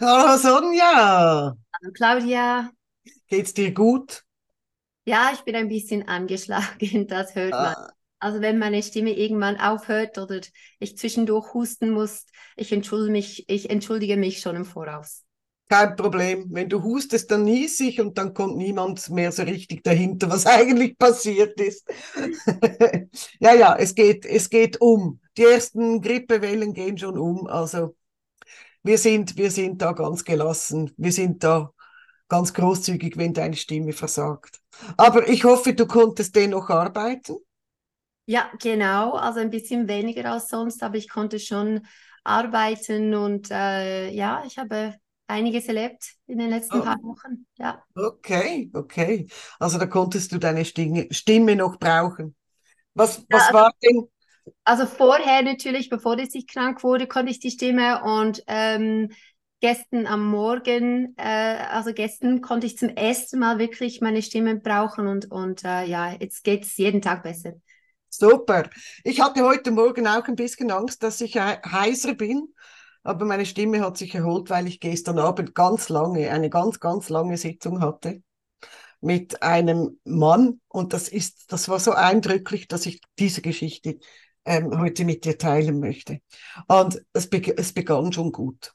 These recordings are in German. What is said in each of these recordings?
Hallo Sonja, Hallo Claudia, geht's dir gut? ja, ich bin ein bisschen angeschlagen, das hört man. Ah, Also wenn meine Stimme irgendwann aufhört oder ich zwischendurch husten muss, ich entschuldige mich, ich entschuldige mich schon im Voraus. kein Problem. Wenn du hustest, dann nies ich und dann kommt niemand mehr so richtig dahinter, was eigentlich passiert ist. Ja, ja, es geht, es geht um. Die ersten Grippewellen gehen schon um. Also wir sind, wir sind da ganz gelassen. Wir sind da ganz großzügig, wenn deine Stimme versagt. Aber ich hoffe, du konntest dennoch arbeiten. Ja, genau, also ein bisschen weniger als sonst, aber ich konnte schon arbeiten und äh, ja, ich habe einiges erlebt in den letzten Oh, paar Wochen. Ja. okay, okay. Also da konntest du deine Stimme, Stimme noch brauchen. Was, Ja, was also war denn Also vorher natürlich, bevor ich krank wurde, konnte ich die Stimme und ähm, gestern am Morgen, äh, also gestern konnte ich zum ersten Mal wirklich meine Stimme brauchen und, und äh, ja, jetzt geht es jeden Tag besser. Super. Ich hatte heute Morgen auch ein bisschen Angst, dass ich he- heiser bin, aber meine Stimme hat sich erholt, weil ich gestern Abend ganz lange, eine ganz, ganz lange Sitzung hatte mit einem Mann und das ist, das war so eindrücklich, dass ich diese Geschichte ähm, heute mit dir teilen möchte. Und es, beg es begann schon gut.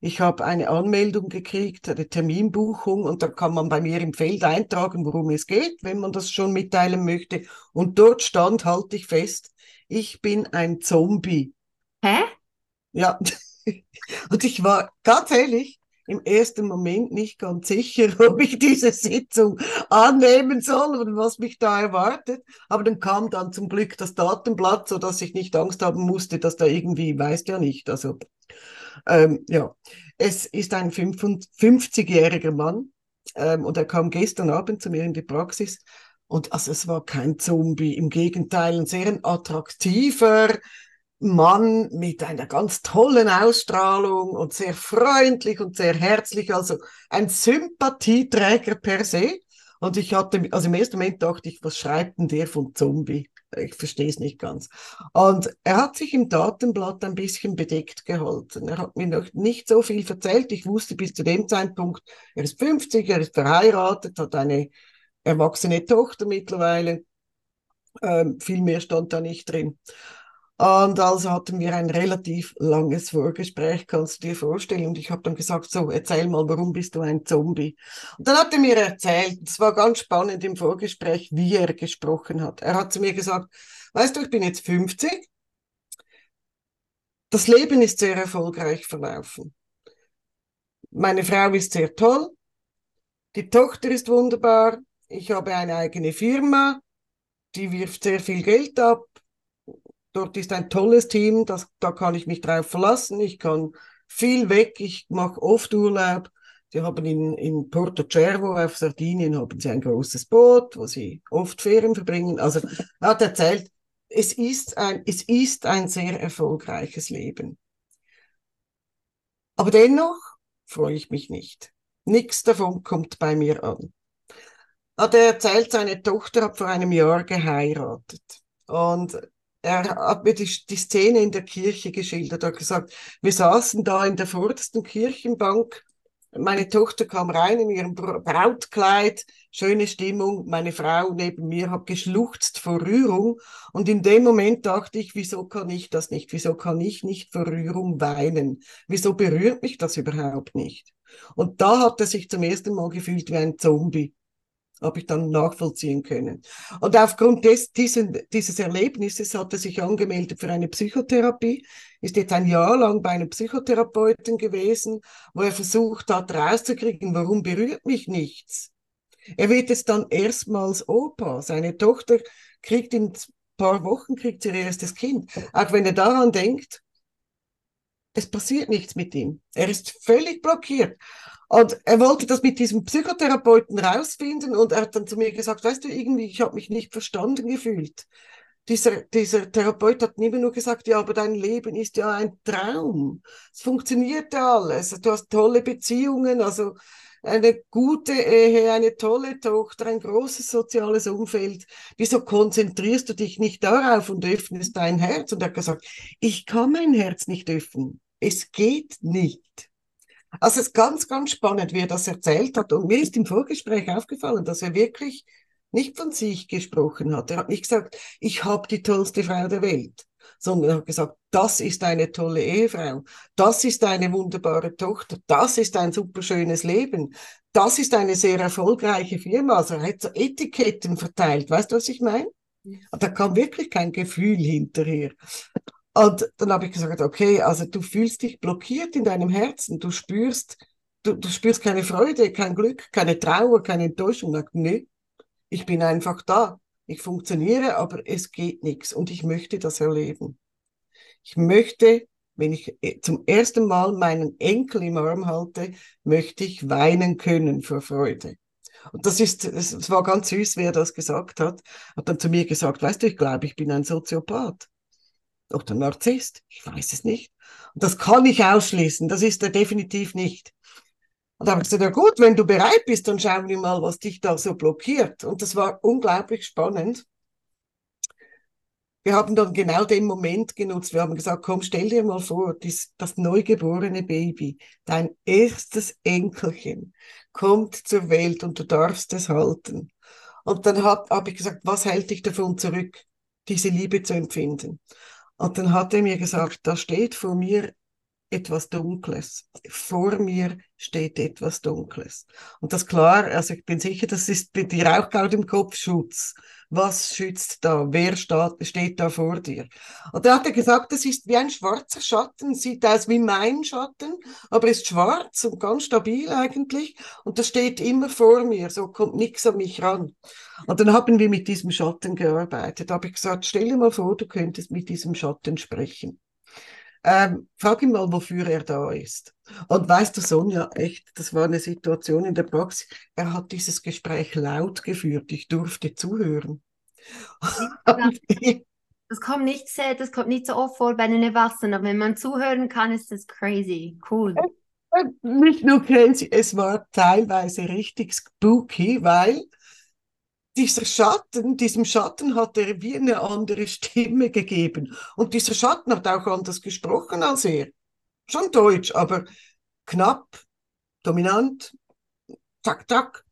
Ich habe eine Anmeldung gekriegt, eine Terminbuchung und da kann man bei mir im Feld eintragen, worum es geht, wenn man das schon mitteilen möchte. Und dort stand, halte ich fest, ich bin ein Zombie. Hä? Ja, und ich war ganz ehrlich im ersten Moment nicht ganz sicher, ob ich diese Sitzung annehmen soll und was mich da erwartet. Aber dann kam dann zum Glück das Datenblatt, sodass ich nicht Angst haben musste, dass da irgendwie, weißt ja nicht, also ähm, ja, es ist ein 55-jähriger Mann ähm, und er kam gestern Abend zu mir in die Praxis und also es war kein Zombie, im Gegenteil, ein sehr attraktiver Mann mit einer ganz tollen Ausstrahlung und sehr freundlich und sehr herzlich, also ein Sympathieträger per se. Und ich hatte, also im ersten Moment dachte ich, was schreibt denn der von Zombie? Ich verstehe es nicht ganz. Und er hat sich im Datenblatt ein bisschen bedeckt gehalten. Er hat mir noch nicht so viel erzählt. Ich wusste bis zu dem Zeitpunkt, er ist 50, er ist verheiratet, hat eine erwachsene Tochter mittlerweile. Ähm, viel mehr stand da nicht drin. Und also hatten wir ein relativ langes Vorgespräch, kannst du dir vorstellen. Und ich habe dann gesagt, so, erzähl mal, warum bist du ein Zombie? Und dann hat er mir erzählt, es war ganz spannend im Vorgespräch, wie er gesprochen hat. Er hat zu mir gesagt, weißt du, ich bin jetzt 50, das Leben ist sehr erfolgreich verlaufen. Meine Frau ist sehr toll, die Tochter ist wunderbar, ich habe eine eigene Firma, die wirft sehr viel Geld ab, Dort ist ein tolles Team, das, da kann ich mich drauf verlassen. Ich kann viel weg, ich mache oft Urlaub. Sie haben in, in Porto Cervo auf Sardinien haben sie ein großes Boot, wo sie oft Ferien verbringen. Also er hat erzählt, es ist ein, es ist ein sehr erfolgreiches Leben. Aber dennoch freue ich mich nicht. Nichts davon kommt bei mir an. Hat er erzählt, seine Tochter hat vor einem Jahr geheiratet. Und er hat mir die, die Szene in der Kirche geschildert. Er hat gesagt, wir saßen da in der vordersten Kirchenbank. Meine Tochter kam rein in ihrem Brautkleid, schöne Stimmung. Meine Frau neben mir hat geschluchzt vor Rührung. Und in dem Moment dachte ich, wieso kann ich das nicht? Wieso kann ich nicht vor Rührung weinen? Wieso berührt mich das überhaupt nicht? Und da hat er sich zum ersten Mal gefühlt wie ein Zombie habe ich dann nachvollziehen können. Und aufgrund des, diesen, dieses Erlebnisses hat er sich angemeldet für eine Psychotherapie, ist jetzt ein Jahr lang bei einem Psychotherapeuten gewesen, wo er versucht hat, rauszukriegen, warum berührt mich nichts. Er wird jetzt dann erstmals Opa. Seine Tochter kriegt in ein paar Wochen kriegt ihr erstes Kind. Auch wenn er daran denkt, es passiert nichts mit ihm. Er ist völlig blockiert. Und er wollte das mit diesem Psychotherapeuten rausfinden und er hat dann zu mir gesagt, weißt du, irgendwie, ich habe mich nicht verstanden gefühlt. Dieser, dieser Therapeut hat immer nur gesagt, ja, aber dein Leben ist ja ein Traum. Es funktioniert ja alles. Du hast tolle Beziehungen, also eine gute Ehe, eine tolle Tochter, ein großes soziales Umfeld. Wieso konzentrierst du dich nicht darauf und öffnest dein Herz? Und er hat gesagt, ich kann mein Herz nicht öffnen. Es geht nicht. Also es ist ganz, ganz spannend, wie er das erzählt hat. Und mir ist im Vorgespräch aufgefallen, dass er wirklich nicht von sich gesprochen hat. Er hat nicht gesagt, ich habe die tollste Frau der Welt, sondern er hat gesagt, das ist eine tolle Ehefrau, das ist eine wunderbare Tochter, das ist ein superschönes Leben, das ist eine sehr erfolgreiche Firma. Also er hat so Etiketten verteilt. Weißt du, was ich meine? Da kam wirklich kein Gefühl hinterher. Und dann habe ich gesagt, okay, also du fühlst dich blockiert in deinem Herzen, du spürst, du, du spürst keine Freude, kein Glück, keine Trauer, keine Enttäuschung. Ich, nee, ich bin einfach da. Ich funktioniere, aber es geht nichts und ich möchte das erleben. Ich möchte, wenn ich äh, zum ersten Mal meinen Enkel im Arm halte, möchte ich weinen können vor Freude. Und das ist, es war ganz süß, wie er das gesagt hat. Hat dann zu mir gesagt, weißt du, ich glaube, ich bin ein Soziopath. Oder Narzisst. Ich weiß es nicht. Und das kann ich ausschließen. Das ist er definitiv nicht. Und da habe ich gesagt, ja gut, wenn du bereit bist, dann schauen wir mal, was dich da so blockiert. Und das war unglaublich spannend. Wir haben dann genau den Moment genutzt. Wir haben gesagt, komm, stell dir mal vor, dies, das neugeborene Baby, dein erstes Enkelchen, kommt zur Welt und du darfst es halten. Und dann habe hab ich gesagt, was hält dich davon zurück, diese Liebe zu empfinden? Und dann hat er mir gesagt, da steht vor mir etwas Dunkles. Vor mir steht etwas Dunkles. Und das klar, also ich bin sicher, das ist bei dir auch gerade im Kopf Schutz. Was schützt da? Wer steht, steht da vor dir? Und da hat er gesagt, das ist wie ein schwarzer Schatten, sieht aus wie mein Schatten, aber ist schwarz und ganz stabil eigentlich. Und das steht immer vor mir, so kommt nichts an mich ran. Und dann haben wir mit diesem Schatten gearbeitet. Da habe ich gesagt, stell dir mal vor, du könntest mit diesem Schatten sprechen. Ähm, frag ihn mal, wofür er da ist. Und weißt du, Sonja, echt, das war eine Situation in der Praxis. Er hat dieses Gespräch laut geführt. Ich durfte zuhören. das kommt nicht sehr, das kommt nicht so oft vor bei den Erwachsenen, aber wenn man zuhören kann, ist das crazy. Cool. Nicht nur crazy, es war teilweise richtig spooky, weil dieser Schatten, diesem Schatten hat er wie eine andere Stimme gegeben. Und dieser Schatten hat auch anders gesprochen als er. Schon Deutsch, aber knapp, dominant, zack, zack.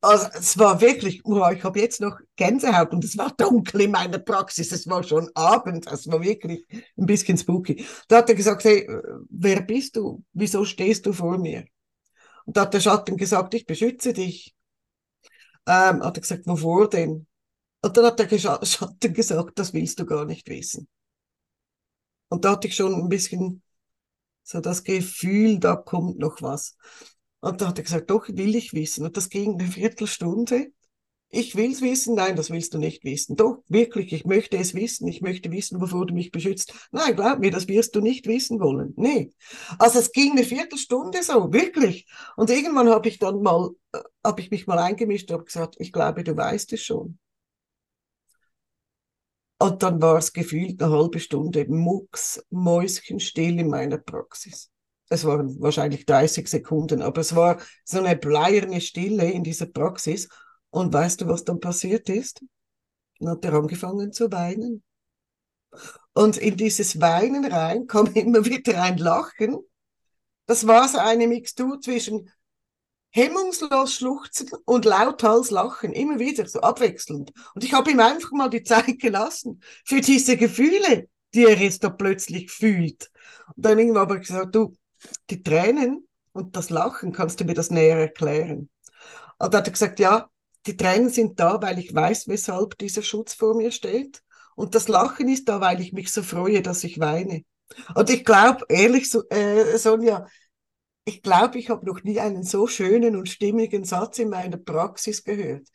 Also es war wirklich, oh, ich habe jetzt noch Gänsehaut und es war dunkel in meiner Praxis, es war schon Abend, es war wirklich ein bisschen spooky. Da hat er gesagt, hey, wer bist du? Wieso stehst du vor mir? Und da hat der Schatten gesagt, ich beschütze dich ähm, hat er gesagt, wovor denn? Und dann hat der Schatten gesagt, das willst du gar nicht wissen. Und da hatte ich schon ein bisschen so das Gefühl, da kommt noch was. Und da hat er gesagt, doch, will ich wissen. Und das ging eine Viertelstunde ich will es wissen, nein, das willst du nicht wissen. Doch, wirklich, ich möchte es wissen, ich möchte wissen, wovor du mich beschützt. Nein, glaub mir, das wirst du nicht wissen wollen. Nee. Also es ging eine Viertelstunde so, wirklich. Und irgendwann habe ich dann mal, äh, habe ich mich mal eingemischt und gesagt, ich glaube, du weißt es schon. Und dann war es gefühlt eine halbe Stunde mucks, mäuschenstill in meiner Praxis. Es waren wahrscheinlich 30 Sekunden, aber es war so eine bleierne Stille in dieser Praxis. Und weißt du, was dann passiert ist? Dann hat er angefangen zu weinen. Und in dieses Weinen rein kam immer wieder ein Lachen. Das war so eine Mixtur zwischen hemmungslos schluchzen und lauthals lachen, immer wieder, so abwechselnd. Und ich habe ihm einfach mal die Zeit gelassen für diese Gefühle, die er jetzt da plötzlich fühlt. Und dann irgendwann habe ich gesagt, du, die Tränen und das Lachen, kannst du mir das näher erklären? Und dann hat er gesagt, ja, die Tränen sind da, weil ich weiß, weshalb dieser Schutz vor mir steht. Und das Lachen ist da, weil ich mich so freue, dass ich weine. Und ich glaube, ehrlich, äh, Sonja, ich glaube, ich habe noch nie einen so schönen und stimmigen Satz in meiner Praxis gehört.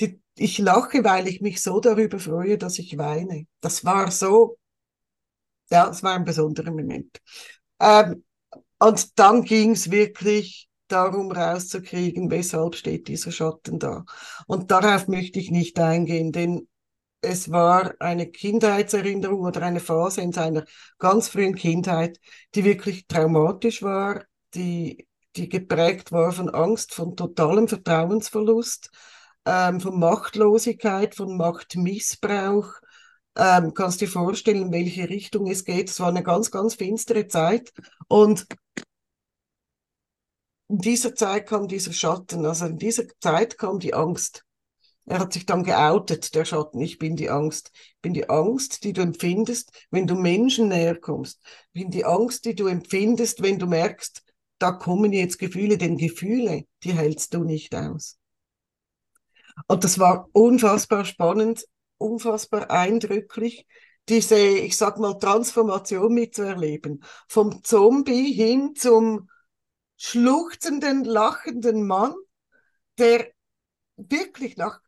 Die, ich lache, weil ich mich so darüber freue, dass ich weine. Das war so, ja, das war ein besonderer Moment. Ähm, und dann ging es wirklich darum rauszukriegen, weshalb steht dieser Schatten da. Und darauf möchte ich nicht eingehen, denn es war eine Kindheitserinnerung oder eine Phase in seiner ganz frühen Kindheit, die wirklich traumatisch war, die, die geprägt war von Angst, von totalem Vertrauensverlust, ähm, von Machtlosigkeit, von Machtmissbrauch. Ähm, kannst dir vorstellen, in welche Richtung es geht. Es war eine ganz, ganz finstere Zeit. Und in dieser Zeit kam dieser Schatten, also in dieser Zeit kam die Angst. Er hat sich dann geoutet, der Schatten. Ich bin die Angst. Ich bin die Angst, die du empfindest, wenn du Menschen näher kommst. Ich bin die Angst, die du empfindest, wenn du merkst, da kommen jetzt Gefühle, denn Gefühle, die hältst du nicht aus. Und das war unfassbar spannend, unfassbar eindrücklich, diese, ich sag mal, Transformation mitzuerleben. Vom Zombie hin zum schluchzenden, lachenden Mann, der wirklich nach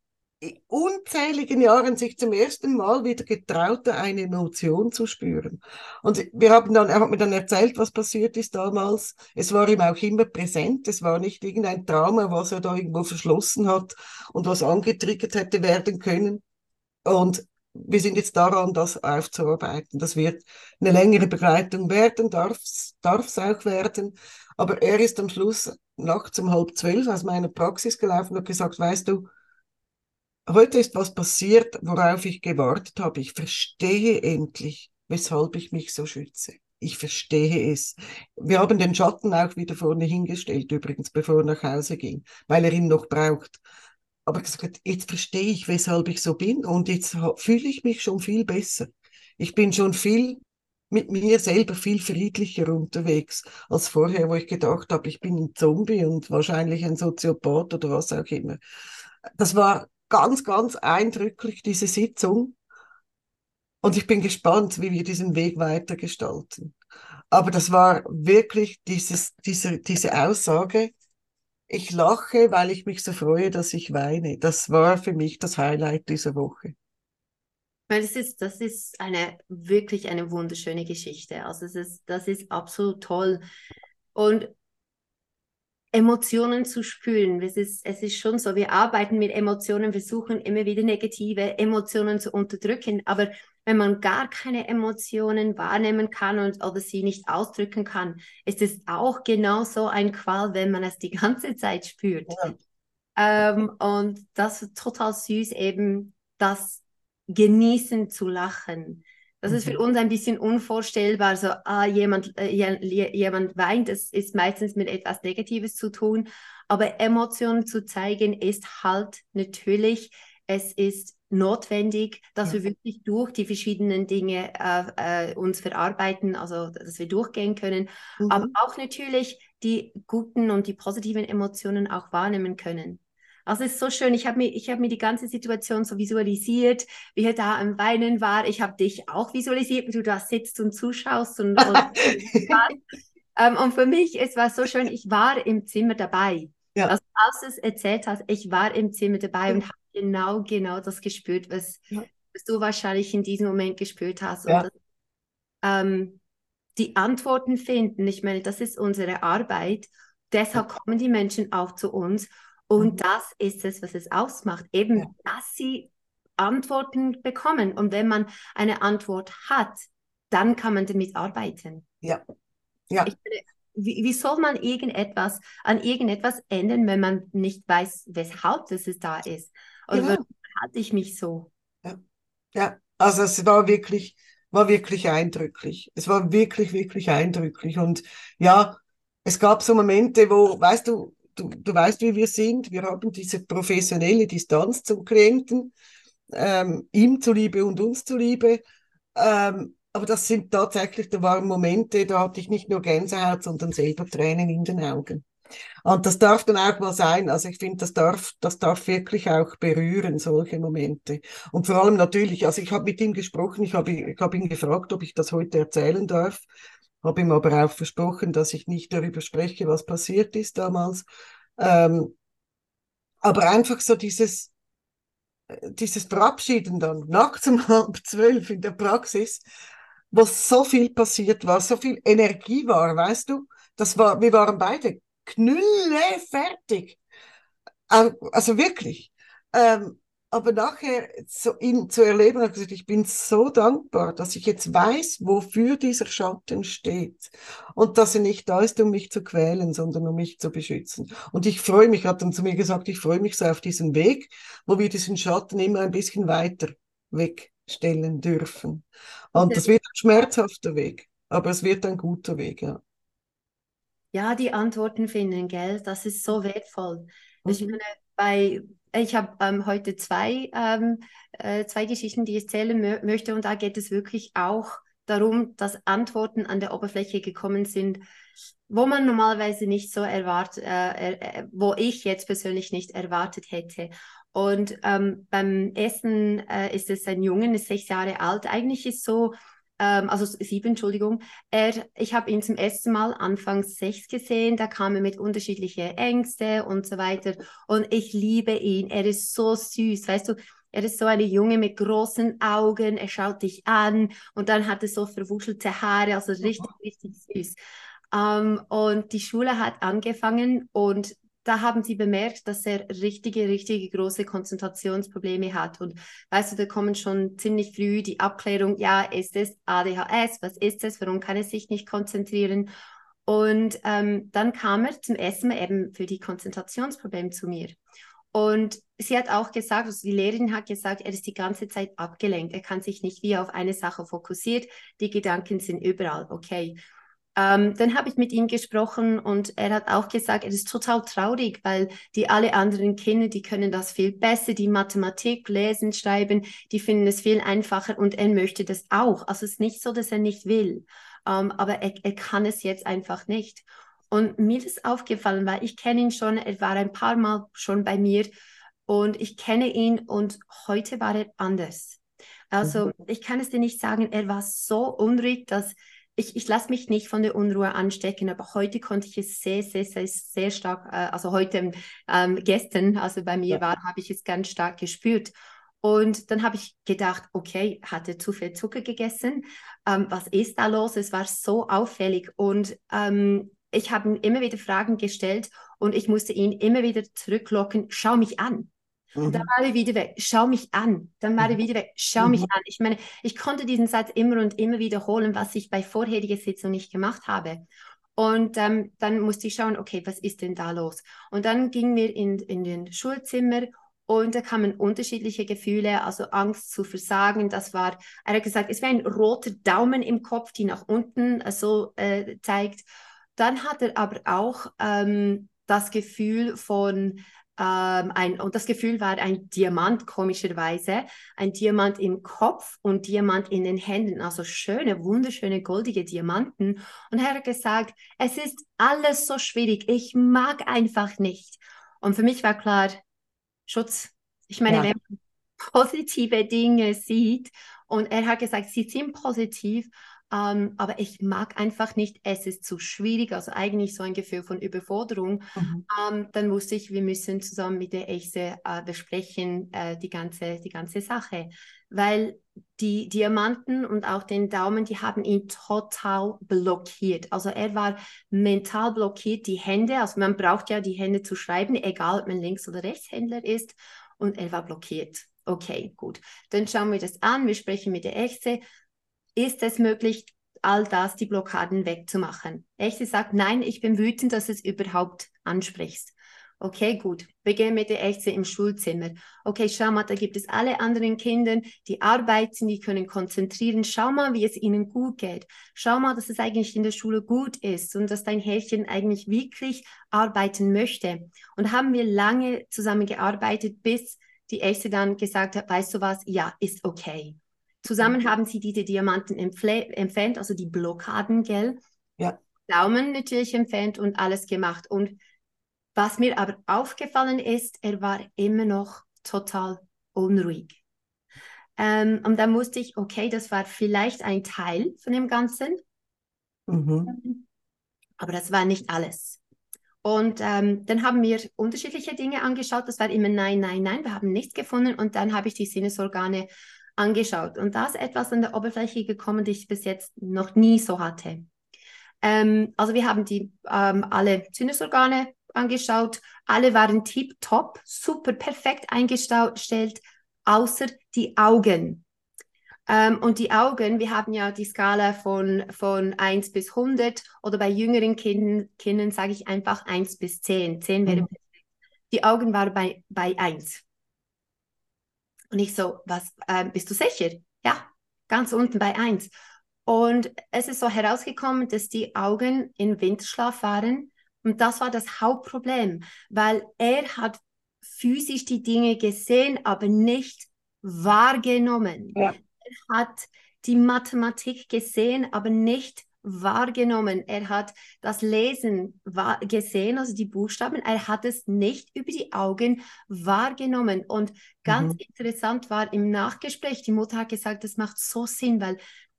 unzähligen Jahren sich zum ersten Mal wieder getraute, eine Emotion zu spüren. Und wir haben dann, er hat mir dann erzählt, was passiert ist damals. Es war ihm auch immer präsent. Es war nicht irgendein Trauma, was er da irgendwo verschlossen hat und was angetriggert hätte werden können. Und wir sind jetzt daran, das aufzuarbeiten. Das wird eine längere Begleitung werden, darf es auch werden. Aber er ist am Schluss nachts um halb zwölf aus meiner Praxis gelaufen und gesagt, weißt du, heute ist was passiert, worauf ich gewartet habe. Ich verstehe endlich, weshalb ich mich so schütze. Ich verstehe es. Wir haben den Schatten auch wieder vorne hingestellt, übrigens, bevor er nach Hause ging, weil er ihn noch braucht. Aber gesagt, jetzt verstehe ich, weshalb ich so bin und jetzt fühle ich mich schon viel besser. Ich bin schon viel mit mir selber viel friedlicher unterwegs als vorher, wo ich gedacht habe, ich bin ein Zombie und wahrscheinlich ein Soziopath oder was auch immer. Das war ganz, ganz eindrücklich, diese Sitzung. Und ich bin gespannt, wie wir diesen Weg weitergestalten. Aber das war wirklich dieses, diese, diese Aussage, ich lache, weil ich mich so freue, dass ich weine. Das war für mich das Highlight dieser Woche. Das ist, das ist eine wirklich eine wunderschöne Geschichte. Also es ist, das ist absolut toll. Und Emotionen zu spüren. Es ist, es ist schon so, wir arbeiten mit Emotionen, versuchen immer wieder negative Emotionen zu unterdrücken. Aber wenn man gar keine Emotionen wahrnehmen kann und oder sie nicht ausdrücken kann, ist es auch genauso ein Qual, wenn man es die ganze Zeit spürt. Ja. Ähm, und das ist total süß, eben das genießen zu lachen. Das ist für mhm. uns ein bisschen unvorstellbar. So, ah, jemand, äh, jemand weint, das ist meistens mit etwas Negatives zu tun. Aber Emotionen zu zeigen ist halt natürlich, es ist notwendig, dass ja. wir wirklich durch die verschiedenen Dinge äh, äh, uns verarbeiten, also dass wir durchgehen können, mhm. aber auch natürlich die guten und die positiven Emotionen auch wahrnehmen können. Also es ist so schön. Ich habe mir, hab mir die ganze Situation so visualisiert, wie er da am Weinen war. Ich habe dich auch visualisiert, wie du da sitzt und zuschaust. Und, und, ähm, und für mich, es war so schön, ich war im Zimmer dabei. Ja. Also, als du es erzählt hast, ich war im Zimmer dabei und habe genau, genau das gespürt, was, ja. was du wahrscheinlich in diesem Moment gespürt hast. Und das, ähm, die Antworten finden, ich meine, das ist unsere Arbeit. Deshalb kommen die Menschen auch zu uns und mhm. das ist es, was es ausmacht, eben, ja. dass sie Antworten bekommen. Und wenn man eine Antwort hat, dann kann man damit arbeiten. Ja. ja. Ich, wie, wie, soll man irgendetwas an irgendetwas ändern, wenn man nicht weiß, weshalb es da ist? Oder ja. halte ich mich so? Ja. ja, also es war wirklich, war wirklich eindrücklich. Es war wirklich, wirklich eindrücklich. Und ja, es gab so Momente, wo, weißt du, du, du weißt, wie wir sind. Wir haben diese professionelle Distanz zum Klienten, ähm, ihm zuliebe und uns zuliebe. Ähm, aber das sind tatsächlich, da waren Momente, da hatte ich nicht nur Gänsehaut, sondern selber Tränen in den Augen. Und das darf dann auch mal sein. Also ich finde, das darf, das darf wirklich auch berühren, solche Momente. Und vor allem natürlich, also ich habe mit ihm gesprochen, ich habe ich hab ihn gefragt, ob ich das heute erzählen darf habe ihm aber auch versprochen, dass ich nicht darüber spreche, was passiert ist damals. Ähm, aber einfach so dieses, dieses Verabschieden dann, nachts um halb zwölf in der Praxis, wo so viel passiert war, so viel Energie war, weißt du, das war, wir waren beide knülle fertig. Also wirklich. Ähm, aber nachher so ihn zu erleben, habe ich gesagt, ich bin so dankbar, dass ich jetzt weiß, wofür dieser Schatten steht und dass er nicht da ist, um mich zu quälen, sondern um mich zu beschützen. Und ich freue mich, hat dann zu mir gesagt, ich freue mich so auf diesen Weg, wo wir diesen Schatten immer ein bisschen weiter wegstellen dürfen. Und das wird ein schmerzhafter Weg, aber es wird ein guter Weg, ja. Ja, die Antworten finden, gell? Das ist so wertvoll. Mhm. Ich meine, bei, ich habe ähm, heute zwei, ähm, äh, zwei Geschichten, die ich erzählen möchte und da geht es wirklich auch darum, dass Antworten an der Oberfläche gekommen sind, wo man normalerweise nicht so erwartet, äh, äh, wo ich jetzt persönlich nicht erwartet hätte. Und ähm, beim Essen äh, ist es ein Junge, ist sechs Jahre alt. Eigentlich ist so, ähm, also sieben, Entschuldigung. Er, ich habe ihn zum ersten Mal anfangs sechs gesehen. Da kam er mit unterschiedlichen Ängsten und so weiter. Und ich liebe ihn. Er ist so süß, weißt du. Er ist so eine Junge mit großen Augen, er schaut dich an und dann hat er so verwuschelte Haare, also richtig, richtig süß. Ähm, und die Schule hat angefangen und da haben sie bemerkt, dass er richtige, richtige große Konzentrationsprobleme hat. Und weißt du, da kommen schon ziemlich früh die Abklärung, ja, ist es ADHS, was ist es, warum kann er sich nicht konzentrieren? Und ähm, dann kam er zum ersten Mal eben für die Konzentrationsprobleme zu mir. Und sie hat auch gesagt, also die Lehrerin hat gesagt, er ist die ganze Zeit abgelenkt. Er kann sich nicht wie auf eine Sache fokussiert. Die Gedanken sind überall. Okay. Ähm, dann habe ich mit ihm gesprochen und er hat auch gesagt, er ist total traurig, weil die alle anderen Kinder, die können das viel besser, die Mathematik, Lesen, Schreiben, die finden es viel einfacher und er möchte das auch. Also es ist nicht so, dass er nicht will, ähm, aber er, er kann es jetzt einfach nicht. Und mir ist aufgefallen, weil ich kenne ihn schon, er war ein paar Mal schon bei mir und ich kenne ihn und heute war er anders. Also mhm. ich kann es dir nicht sagen, er war so unruhig, dass ich, ich lasse mich nicht von der Unruhe anstecken, aber heute konnte ich es sehr, sehr, sehr, sehr stark, äh, also heute, ähm, gestern, also bei mir ja. war, habe ich es ganz stark gespürt. Und dann habe ich gedacht, okay, hat er zu viel Zucker gegessen? Ähm, was ist da los? Es war so auffällig. Und ähm, ich habe ihm immer wieder Fragen gestellt und ich musste ihn immer wieder zurücklocken, schau mich an. Mhm. Dann war er wieder weg, schau mich an. Dann war er mhm. wieder weg, schau mhm. mich an. Ich meine, ich konnte diesen Satz immer und immer wiederholen, was ich bei vorheriger Sitzung nicht gemacht habe. Und ähm, dann musste ich schauen, okay, was ist denn da los? Und dann gingen wir in, in den Schulzimmer und da kamen unterschiedliche Gefühle, also Angst zu versagen. Das war, er hat gesagt, es wäre ein roter Daumen im Kopf, die nach unten äh, so äh, zeigt. Dann hat er aber auch ähm, das Gefühl von ähm, ein, und das Gefühl war ein Diamant, komischerweise, ein Diamant im Kopf und Diamant in den Händen, also schöne, wunderschöne, goldige Diamanten. Und er hat gesagt, es ist alles so schwierig, ich mag einfach nicht. Und für mich war klar, Schutz. Ich meine, ja. wenn man positive Dinge sieht und er hat gesagt, sie sind positiv, ähm, aber ich mag einfach nicht, es ist zu schwierig, also eigentlich so ein Gefühl von Überforderung. Mhm. Ähm, dann wusste ich, wir müssen zusammen mit der Echte äh, besprechen, äh, die, ganze, die ganze Sache. Weil die Diamanten und auch den Daumen, die haben ihn total blockiert. Also er war mental blockiert, die Hände, also man braucht ja die Hände zu schreiben, egal ob man Links- oder Rechtshändler ist, und er war blockiert. Okay, gut. Dann schauen wir das an, wir sprechen mit der Echte ist es möglich, all das, die Blockaden wegzumachen. Echte sagt, nein, ich bin wütend, dass du es überhaupt ansprichst. Okay, gut. Beginnen mit der Echte im Schulzimmer. Okay, schau mal, da gibt es alle anderen Kinder, die arbeiten, die können konzentrieren. Schau mal, wie es ihnen gut geht. Schau mal, dass es eigentlich in der Schule gut ist und dass dein Härchen eigentlich wirklich arbeiten möchte. Und haben wir lange zusammengearbeitet, bis die Echte dann gesagt hat, weißt du was, ja, ist okay. Zusammen haben sie diese Diamanten entfernt, also die Blockaden, gell? Ja. Daumen natürlich entfernt und alles gemacht. Und was mir aber aufgefallen ist, er war immer noch total unruhig. Ähm, und dann musste ich, okay, das war vielleicht ein Teil von dem Ganzen, mhm. aber das war nicht alles. Und ähm, dann haben wir unterschiedliche Dinge angeschaut. Das war immer nein, nein, nein. Wir haben nichts gefunden. Und dann habe ich die Sinnesorgane angeschaut. Und da ist etwas an der Oberfläche gekommen, die ich bis jetzt noch nie so hatte. Ähm, also wir haben die ähm, alle Sinnesorgane angeschaut. Alle waren tip-top, super perfekt eingestellt, außer die Augen. Ähm, und die Augen, wir haben ja die Skala von, von 1 bis 100 oder bei jüngeren Kindern, Kindern sage ich einfach 1 bis 10. 10 wäre mhm. perfekt. Die Augen waren bei, bei 1. Und ich so, was, äh, bist du sicher? Ja, ganz unten bei 1. Und es ist so herausgekommen, dass die Augen im Winterschlaf waren. Und das war das Hauptproblem, weil er hat physisch die Dinge gesehen, aber nicht wahrgenommen. Ja. Er hat die Mathematik gesehen, aber nicht wahrgenommen. Er hat das Lesen gesehen, also die Buchstaben. Er hat es nicht über die Augen wahrgenommen. Und ganz mhm. interessant war im Nachgespräch, die Mutter hat gesagt, das macht so Sinn, weil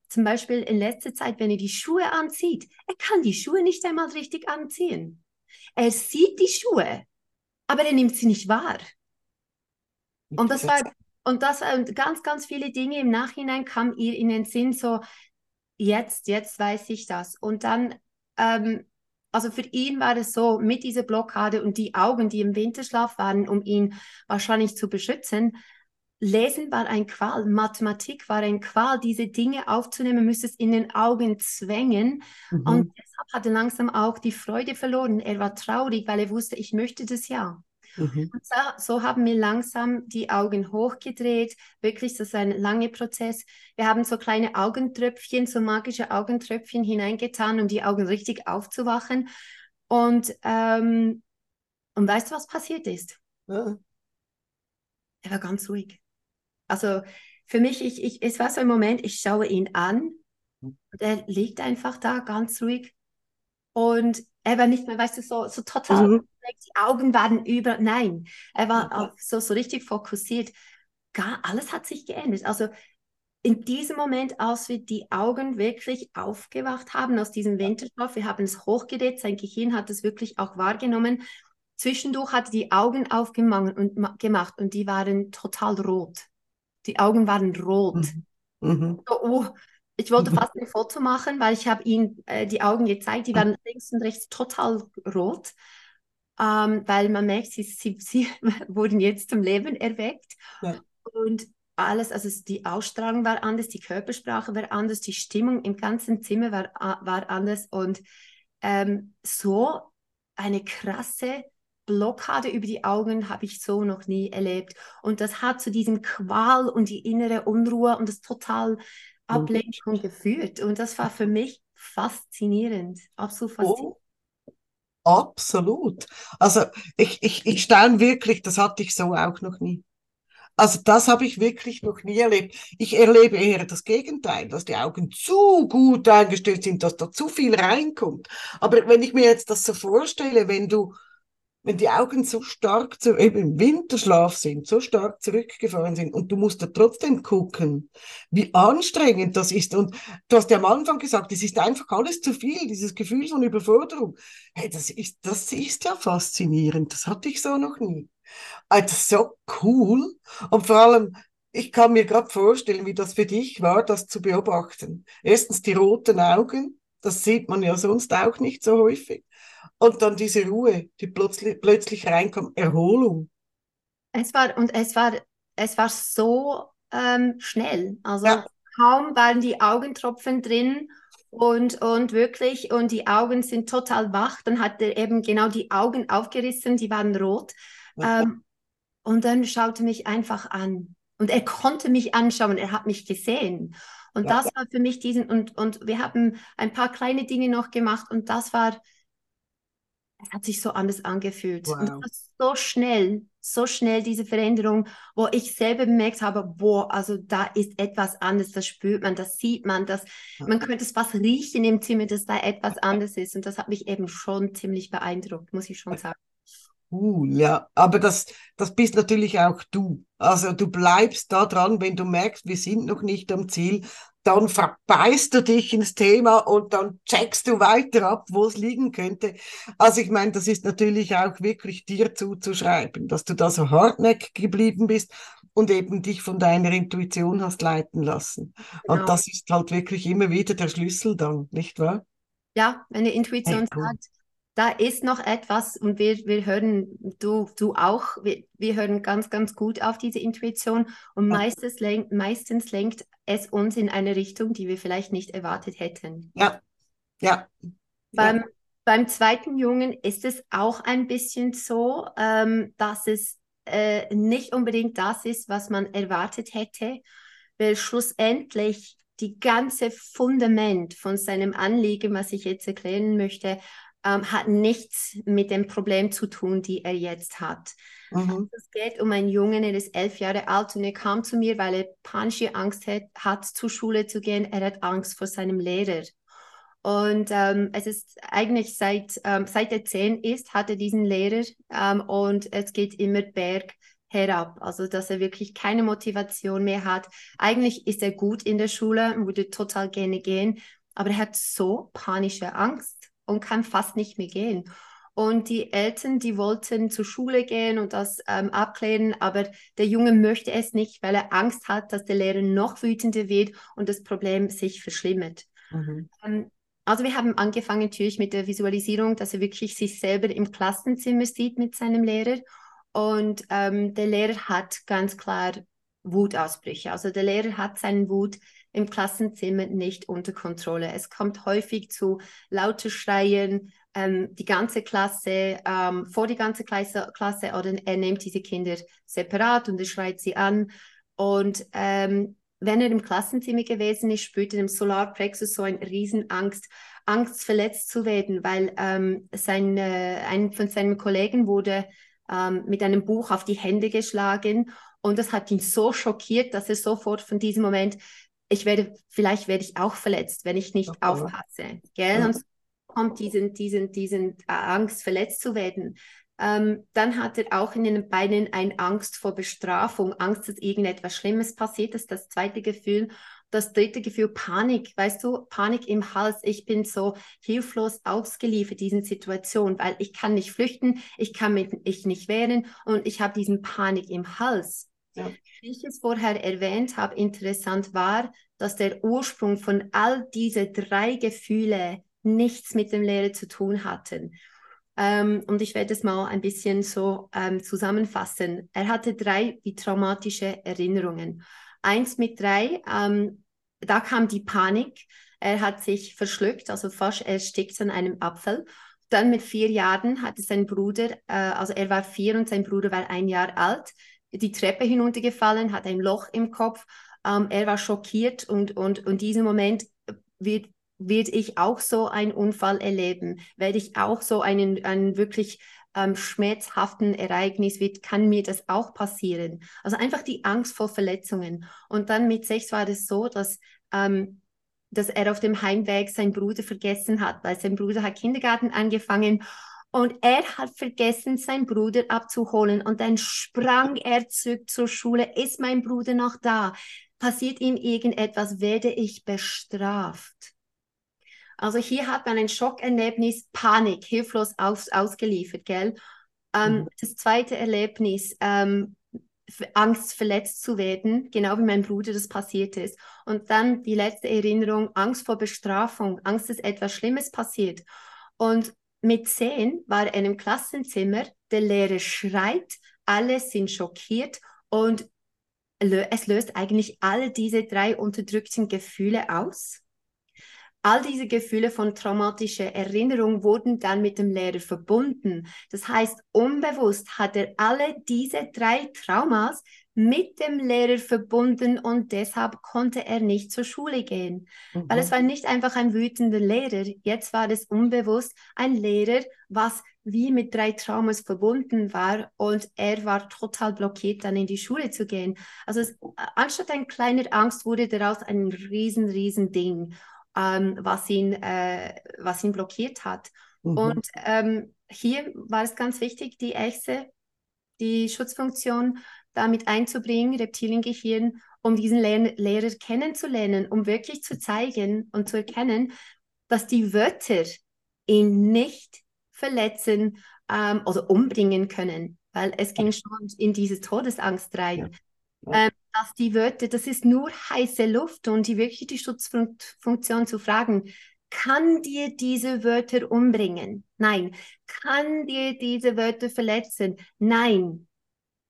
zum Beispiel in letzter Zeit, wenn er die Schuhe anzieht, er kann die Schuhe nicht einmal richtig anziehen. Er sieht die Schuhe, aber er nimmt sie nicht wahr. Und das war und das und ganz, ganz viele Dinge im Nachhinein kam ihr in den Sinn, so jetzt, jetzt weiß ich das. Und dann, ähm, also für ihn war es so, mit dieser Blockade und die Augen, die im Winterschlaf waren, um ihn wahrscheinlich zu beschützen, Lesen war ein Qual, Mathematik war ein Qual, diese Dinge aufzunehmen, müsste es in den Augen zwängen. Mhm. Und deshalb hat er langsam auch die Freude verloren. Er war traurig, weil er wusste, ich möchte das ja. Mhm. Und so, so, haben wir langsam die Augen hochgedreht. Wirklich, das ist ein langer Prozess. Wir haben so kleine Augentröpfchen, so magische Augentröpfchen hineingetan, um die Augen richtig aufzuwachen. Und, ähm, und weißt du, was passiert ist? Ja. Er war ganz ruhig. Also für mich, ich, ich, es war so ein Moment, ich schaue ihn an und er liegt einfach da ganz ruhig und er war nicht mehr, weißt du, so, so total, mhm. die Augen waren über, nein, er war so, so richtig fokussiert. Gar, alles hat sich geändert. Also in diesem Moment, als wir die Augen wirklich aufgewacht haben aus diesem Winterschlaf, wir haben es hochgedreht, sein Gehirn hat es wirklich auch wahrgenommen. Zwischendurch hat er die Augen aufgemacht und, gemacht und die waren total rot. Die Augen waren rot. Mhm. mhm. So, oh, ich wollte fast ein Foto machen, weil ich habe ihm äh, die Augen gezeigt, die waren links und rechts total rot, ähm, weil man merkt, sie, sie, sie wurden jetzt zum Leben erweckt. Ja. Und alles, also die Ausstrahlung war anders, die Körpersprache war anders, die Stimmung im ganzen Zimmer war, war anders und ähm, so eine krasse Blockade über die Augen habe ich so noch nie erlebt. Und das hat zu diesem Qual und die innere Unruhe und das total Ablenkung geführt. Und das war für mich faszinierend, absolut faszinierend. Oh, absolut. Also ich, ich, ich staune wirklich, das hatte ich so auch noch nie. Also das habe ich wirklich noch nie erlebt. Ich erlebe eher das Gegenteil, dass die Augen zu gut eingestellt sind, dass da zu viel reinkommt. Aber wenn ich mir jetzt das so vorstelle, wenn du wenn die Augen so stark zu, eben im Winterschlaf sind, so stark zurückgefahren sind und du musst da trotzdem gucken, wie anstrengend das ist. Und du hast ja am Anfang gesagt, es ist einfach alles zu viel, dieses Gefühl von Überforderung. Hey, das ist, das ist ja faszinierend. Das hatte ich so noch nie. Also so cool. Und vor allem, ich kann mir gerade vorstellen, wie das für dich war, das zu beobachten. Erstens die roten Augen, das sieht man ja sonst auch nicht so häufig. Und dann diese Ruhe, die plötzlich, plötzlich reinkommt, Erholung. Es war, und es war, es war so ähm, schnell. Also ja. kaum waren die Augentropfen drin und, und wirklich, und die Augen sind total wach. Dann hat er eben genau die Augen aufgerissen, die waren rot. Ja. Ähm, und dann schaute mich einfach an. Und er konnte mich anschauen, er hat mich gesehen. Und ja. das war für mich diesen, und, und wir haben ein paar kleine Dinge noch gemacht und das war, es hat sich so anders angefühlt. Wow. Und so schnell, so schnell diese Veränderung, wo ich selber bemerkt habe, boah, also da ist etwas anders, das spürt man, das sieht man, das, man könnte es fast riechen im Zimmer, dass da etwas anders ist. Und das hat mich eben schon ziemlich beeindruckt, muss ich schon sagen. Cool, ja, aber das, das bist natürlich auch du. Also du bleibst da dran, wenn du merkst, wir sind noch nicht am Ziel, dann verbeißt du dich ins Thema und dann checkst du weiter ab, wo es liegen könnte. Also ich meine, das ist natürlich auch wirklich dir zuzuschreiben, dass du da so hartnäckig geblieben bist und eben dich von deiner Intuition hast leiten lassen. Genau. Und das ist halt wirklich immer wieder der Schlüssel dann, nicht wahr? Ja, meine Intuition hey, sagt, da ist noch etwas und wir, wir hören, du, du auch, wir, wir hören ganz, ganz gut auf diese Intuition und meistens, lenkt, meistens lenkt es uns in eine Richtung, die wir vielleicht nicht erwartet hätten. Ja, ja. Beim, ja. beim zweiten Jungen ist es auch ein bisschen so, ähm, dass es äh, nicht unbedingt das ist, was man erwartet hätte, weil schlussendlich die ganze Fundament von seinem Anliegen, was ich jetzt erklären möchte, ähm, hat nichts mit dem Problem zu tun, die er jetzt hat. Mhm. Es geht um einen Jungen, er ist elf Jahre alt und er kam zu mir, weil er panische Angst hat, hat zur Schule zu gehen. Er hat Angst vor seinem Lehrer. Und ähm, es ist eigentlich seit, ähm, seit er zehn ist, hat er diesen Lehrer ähm, und es geht immer berg herab. Also, dass er wirklich keine Motivation mehr hat. Eigentlich ist er gut in der Schule würde total gerne gehen, aber er hat so panische Angst und kann fast nicht mehr gehen. Und die Eltern, die wollten zur Schule gehen und das ähm, abklären, aber der Junge möchte es nicht, weil er Angst hat, dass der Lehrer noch wütender wird und das Problem sich verschlimmert. Mhm. Ähm, also wir haben angefangen natürlich mit der Visualisierung, dass er wirklich sich selber im Klassenzimmer sieht mit seinem Lehrer. Und ähm, der Lehrer hat ganz klar Wutausbrüche. Also der Lehrer hat seinen Wut im Klassenzimmer nicht unter Kontrolle. Es kommt häufig zu lauter Schreien, ähm, die ganze Klasse, ähm, vor die ganze Klasse, Klasse, oder er nimmt diese Kinder separat und er schreit sie an. Und ähm, wenn er im Klassenzimmer gewesen ist, spürte er im Solarplexus so eine Riesenangst, Angst verletzt zu werden, weil ähm, sein, äh, ein von seinen Kollegen wurde ähm, mit einem Buch auf die Hände geschlagen und das hat ihn so schockiert, dass er sofort von diesem Moment, ich werde, vielleicht werde ich auch verletzt, wenn ich nicht okay. aufpasse. Gell? Und kommt diesen, diesen, diesen äh, Angst, verletzt zu werden. Ähm, dann hat er auch in den Beinen eine Angst vor Bestrafung, Angst, dass irgendetwas Schlimmes passiert. Das ist das zweite Gefühl. Das dritte Gefühl, Panik, weißt du, Panik im Hals. Ich bin so hilflos ausgeliefert diesen Situationen, weil ich kann nicht flüchten, ich kann mich nicht wehren und ich habe diesen Panik im Hals. Ja. Wie ich es vorher erwähnt habe, interessant war, dass der Ursprung von all diese drei Gefühle nichts mit dem Lehrer zu tun hatten. Ähm, und ich werde es mal ein bisschen so ähm, zusammenfassen. Er hatte drei wie traumatische Erinnerungen. Eins mit drei, ähm, da kam die Panik. Er hat sich verschluckt, also fast erstickt an einem Apfel. Dann mit vier Jahren hatte sein Bruder, äh, also er war vier und sein Bruder war ein Jahr alt, die Treppe hinuntergefallen, hat ein Loch im Kopf. Ähm, er war schockiert und, und, und diesen Moment wird werde ich auch so einen Unfall erleben? Werde ich auch so einen, einen wirklich ähm, schmerzhaften Ereignis, wird, kann mir das auch passieren? Also einfach die Angst vor Verletzungen. Und dann mit sechs war das so, dass, ähm, dass er auf dem Heimweg seinen Bruder vergessen hat, weil sein Bruder hat Kindergarten angefangen und er hat vergessen, seinen Bruder abzuholen. Und dann sprang er zurück zur Schule. Ist mein Bruder noch da? Passiert ihm irgendetwas? Werde ich bestraft? Also hier hat man ein Schockerlebnis, Panik, hilflos aus, ausgeliefert, gell? Ähm, mhm. Das zweite Erlebnis, ähm, Angst, verletzt zu werden, genau wie mein Bruder das passiert ist. Und dann die letzte Erinnerung, Angst vor Bestrafung, Angst, dass etwas Schlimmes passiert. Und mit zehn war er im Klassenzimmer, der Lehrer schreit, alle sind schockiert und es löst eigentlich alle diese drei unterdrückten Gefühle aus. All diese Gefühle von traumatischer Erinnerung wurden dann mit dem Lehrer verbunden. Das heißt, unbewusst hat er alle diese drei Traumas mit dem Lehrer verbunden und deshalb konnte er nicht zur Schule gehen. Mhm. Weil es war nicht einfach ein wütender Lehrer, jetzt war es unbewusst ein Lehrer, was wie mit drei Traumas verbunden war und er war total blockiert, dann in die Schule zu gehen. Also es, anstatt ein kleiner Angst wurde daraus ein riesen, riesen Ding ähm, was, ihn, äh, was ihn blockiert hat. Mhm. Und ähm, hier war es ganz wichtig, die Echse, die Schutzfunktion damit einzubringen, Reptiliengehirn, um diesen Lehr Lehrer kennenzulernen, um wirklich zu zeigen und zu erkennen, dass die Wörter ihn nicht verletzen ähm, oder umbringen können, weil es ging schon in diese Todesangst rein. Ja. Ja. Ähm, dass die Wörter, das ist nur heiße Luft und die wirklich die Schutzfunktion zu fragen, kann dir diese Wörter umbringen? Nein. Kann dir diese Wörter verletzen? Nein.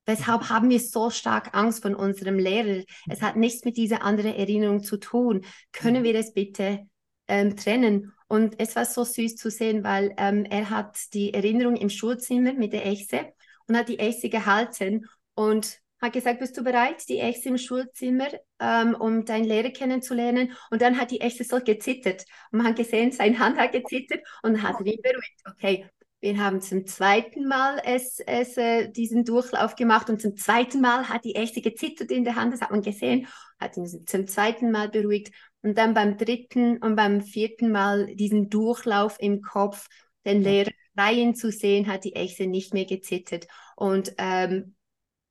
Weshalb haben wir so stark Angst von unserem Lehrer? Es hat nichts mit dieser anderen Erinnerung zu tun. Können wir das bitte ähm, trennen? Und es war so süß zu sehen, weil ähm, er hat die Erinnerung im Schulzimmer mit der Echse und hat die Echse gehalten und hat gesagt, bist du bereit, die Echse im Schulzimmer, ähm, um deinen Lehrer kennenzulernen? Und dann hat die Echse so gezittert. Und man hat gesehen, seine Hand hat gezittert und hat ihn beruhigt. Okay, wir haben zum zweiten Mal es, es, äh, diesen Durchlauf gemacht und zum zweiten Mal hat die Echse gezittert in der Hand, das hat man gesehen, hat ihn zum zweiten Mal beruhigt und dann beim dritten und beim vierten Mal diesen Durchlauf im Kopf, den Lehrer schreien zu sehen, hat die Echse nicht mehr gezittert. Und ähm,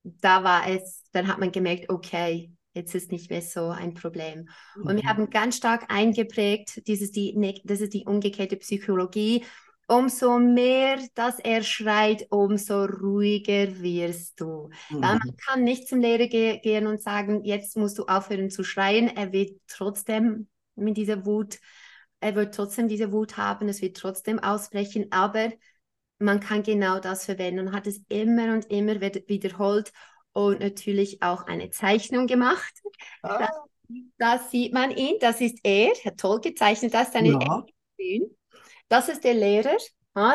da war es, dann hat man gemerkt, okay, jetzt ist nicht mehr so ein Problem. Und wir mhm. haben ganz stark eingeprägt, dieses die, das ist die umgekehrte Psychologie. Umso mehr, dass er schreit, umso ruhiger wirst du. Mhm. Weil man kann nicht zum Lehrer ge gehen und sagen, jetzt musst du aufhören zu schreien. Er wird trotzdem mit dieser Wut, er wird trotzdem diese Wut haben, es wird trotzdem ausbrechen, aber man kann genau das verwenden und hat es immer und immer wiederholt und natürlich auch eine Zeichnung gemacht. Ah. Das, das, sieht man ihn, das ist er, hat toll gezeichnet, das ist eine ja. Das ist der Lehrer,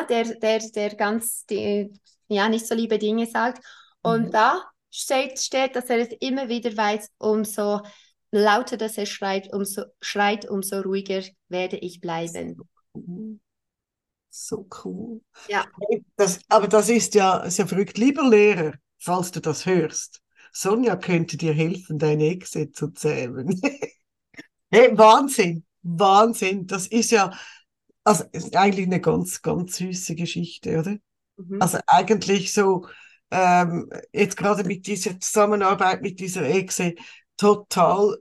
der, der, der ganz die, ja, nicht so liebe Dinge sagt. Und mhm. da steht, steht, dass er es immer wieder weiß, umso lauter dass er schreit, umso, schreit, umso ruhiger werde ich bleiben. So cool. Ja. Das, aber das ist ja sehr verrückt. Lieber Lehrer, falls du das hörst, Sonja könnte dir helfen, deine Echse zu zähmen. hey, Wahnsinn, Wahnsinn. Das ist ja also ist eigentlich eine ganz, ganz süße Geschichte, oder? Mhm. Also eigentlich so, ähm, jetzt gerade mit dieser Zusammenarbeit mit dieser Echse, total,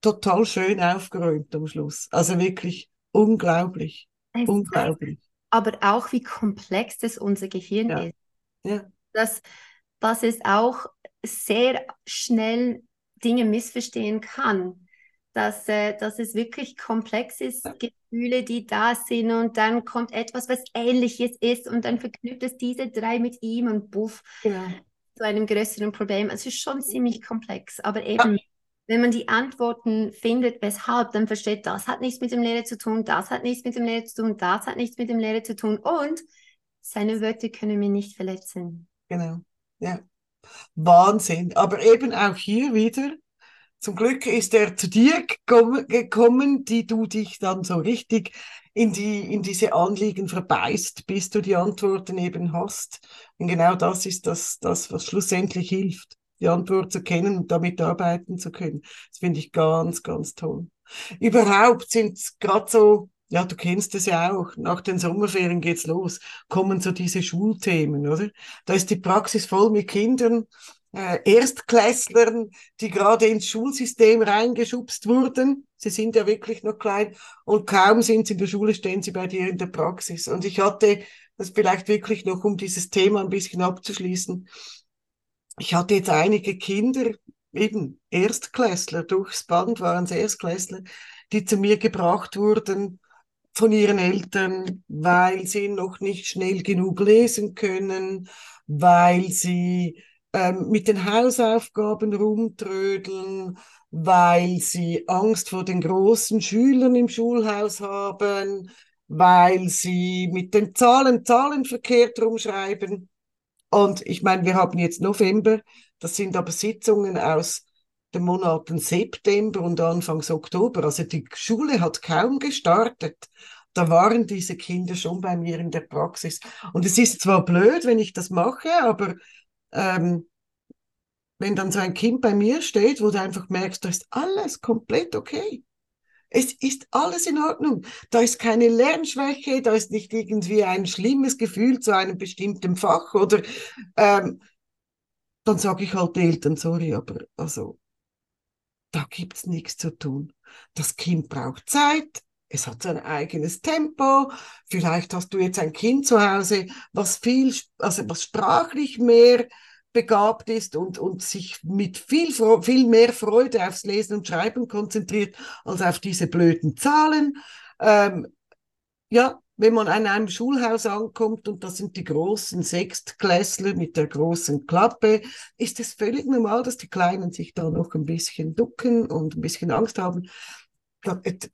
total schön aufgeräumt am Schluss. Also wirklich unglaublich. Es unglaublich. Aber auch wie komplex das unser Gehirn ja. ist. Ja. Dass, dass es auch sehr schnell Dinge missverstehen kann. Dass, äh, dass es wirklich komplex ist. Gefühle, die da sind und dann kommt etwas, was ähnliches ist und dann verknüpft es diese drei mit ihm und buff ja. zu einem größeren Problem. Also es ist schon ziemlich komplex, aber eben ja wenn man die Antworten findet, weshalb, dann versteht, das hat nichts mit dem Lehrer zu tun, das hat nichts mit dem Lehrer zu tun, das hat nichts mit dem Lehrer zu tun und seine Wörter können mir nicht verletzen. Genau, ja. Wahnsinn. Aber eben auch hier wieder, zum Glück ist er zu dir gekommen, die du dich dann so richtig in, die, in diese Anliegen verbeißt, bis du die Antworten eben hast. Und genau das ist das, das was schlussendlich hilft die Antwort zu kennen und damit arbeiten zu können. Das finde ich ganz, ganz toll. Überhaupt sind es gerade so, ja, du kennst es ja auch, nach den Sommerferien geht's los, kommen so diese Schulthemen, oder? Da ist die Praxis voll mit Kindern, äh, Erstklässlern, die gerade ins Schulsystem reingeschubst wurden. Sie sind ja wirklich noch klein und kaum sind sie in der Schule, stehen sie bei dir in der Praxis. Und ich hatte das vielleicht wirklich noch, um dieses Thema ein bisschen abzuschließen, ich hatte jetzt einige Kinder, eben Erstklässler, durchs Band waren es Erstklässler, die zu mir gebracht wurden von ihren Eltern, weil sie noch nicht schnell genug lesen können, weil sie ähm, mit den Hausaufgaben rumtrödeln, weil sie Angst vor den großen Schülern im Schulhaus haben, weil sie mit den Zahlen Zahlen verkehrt rumschreiben. Und ich meine, wir haben jetzt November, das sind aber Sitzungen aus den Monaten September und Anfangs Oktober. Also die Schule hat kaum gestartet. Da waren diese Kinder schon bei mir in der Praxis. Und es ist zwar blöd, wenn ich das mache, aber ähm, wenn dann so ein Kind bei mir steht, wo du einfach merkst, da ist alles komplett okay. Es ist alles in Ordnung. Da ist keine Lernschwäche, da ist nicht irgendwie ein schlimmes Gefühl zu einem bestimmten Fach oder ähm, dann sage ich halt den Eltern, sorry, aber also da gibt's nichts zu tun. Das Kind braucht Zeit, es hat sein eigenes Tempo. Vielleicht hast du jetzt ein Kind zu Hause, was viel, also was sprachlich mehr begabt ist und, und sich mit viel, viel mehr Freude aufs Lesen und Schreiben konzentriert als auf diese blöden Zahlen. Ähm, ja, wenn man an einem Schulhaus ankommt und das sind die großen Sechstklässler mit der großen Klappe, ist es völlig normal, dass die Kleinen sich da noch ein bisschen ducken und ein bisschen Angst haben.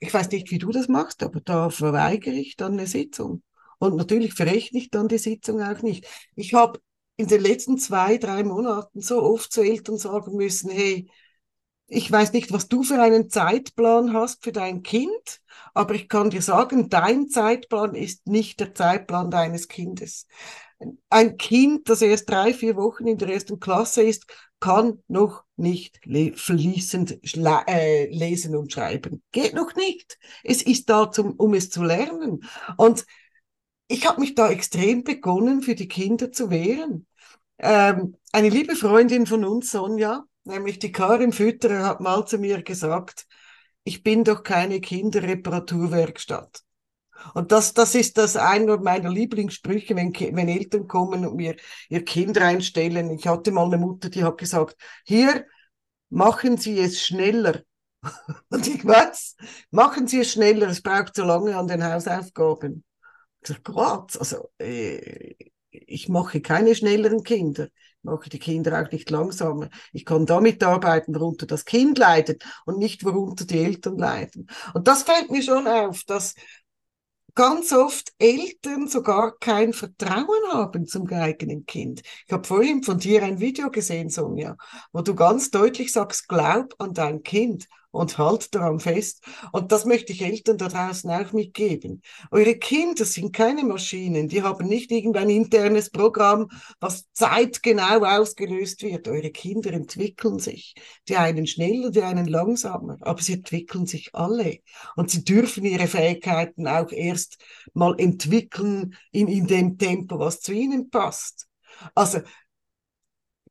Ich weiß nicht, wie du das machst, aber da verweigere ich dann eine Sitzung. Und natürlich verrechne ich dann die Sitzung auch nicht. Ich habe in den letzten zwei, drei Monaten so oft zu Eltern sagen müssen, hey, ich weiß nicht, was du für einen Zeitplan hast für dein Kind, aber ich kann dir sagen, dein Zeitplan ist nicht der Zeitplan deines Kindes. Ein Kind, das erst drei, vier Wochen in der ersten Klasse ist, kann noch nicht fließend äh, lesen und schreiben. Geht noch nicht. Es ist da, zum, um es zu lernen. Und ich habe mich da extrem begonnen, für die Kinder zu wehren. Ähm, eine liebe Freundin von uns, Sonja, nämlich die Karin Fütterer, hat mal zu mir gesagt, ich bin doch keine Kinderreparaturwerkstatt. Und das, das ist das einer meiner Lieblingssprüche, wenn, wenn Eltern kommen und mir ihr Kind reinstellen. Ich hatte mal eine Mutter, die hat gesagt, hier machen Sie es schneller. Und ich weiß, machen Sie es schneller, es braucht so lange an den Hausaufgaben. Gott, also äh, ich mache keine schnelleren Kinder, ich mache die Kinder auch nicht langsamer. Ich kann damit arbeiten, worunter das Kind leidet und nicht worunter die Eltern leiden. Und das fällt mir schon auf, dass ganz oft Eltern sogar kein Vertrauen haben zum eigenen Kind. Ich habe vorhin von dir ein Video gesehen, Sonja, wo du ganz deutlich sagst, glaub an dein Kind und halt daran fest. Und das möchte ich Eltern da draußen auch mitgeben. Eure Kinder sind keine Maschinen, die haben nicht irgendein internes Programm, was zeitgenau ausgelöst wird. Eure Kinder entwickeln sich. Die einen schneller, die einen langsamer, aber sie entwickeln sich alle. Und sie dürfen ihre Fähigkeiten auch erst mal entwickeln in, in dem Tempo, was zu ihnen passt. Also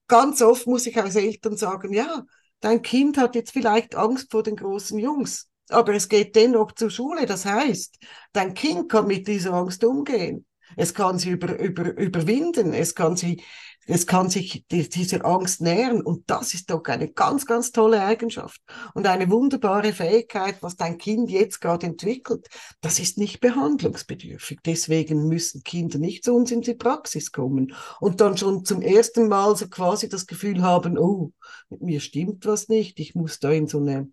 ganz oft muss ich als Eltern sagen, ja, dein Kind hat jetzt vielleicht Angst vor den großen Jungs, aber es geht dennoch zur Schule. Das heißt, dein Kind kann mit dieser Angst umgehen. Es kann sie über, über, überwinden. Es kann sie, es kann sich dieser Angst nähern. Und das ist doch eine ganz, ganz tolle Eigenschaft und eine wunderbare Fähigkeit, was dein Kind jetzt gerade entwickelt. Das ist nicht behandlungsbedürftig. Deswegen müssen Kinder nicht zu uns in die Praxis kommen und dann schon zum ersten Mal so quasi das Gefühl haben, oh, mit mir stimmt was nicht. Ich muss da in so eine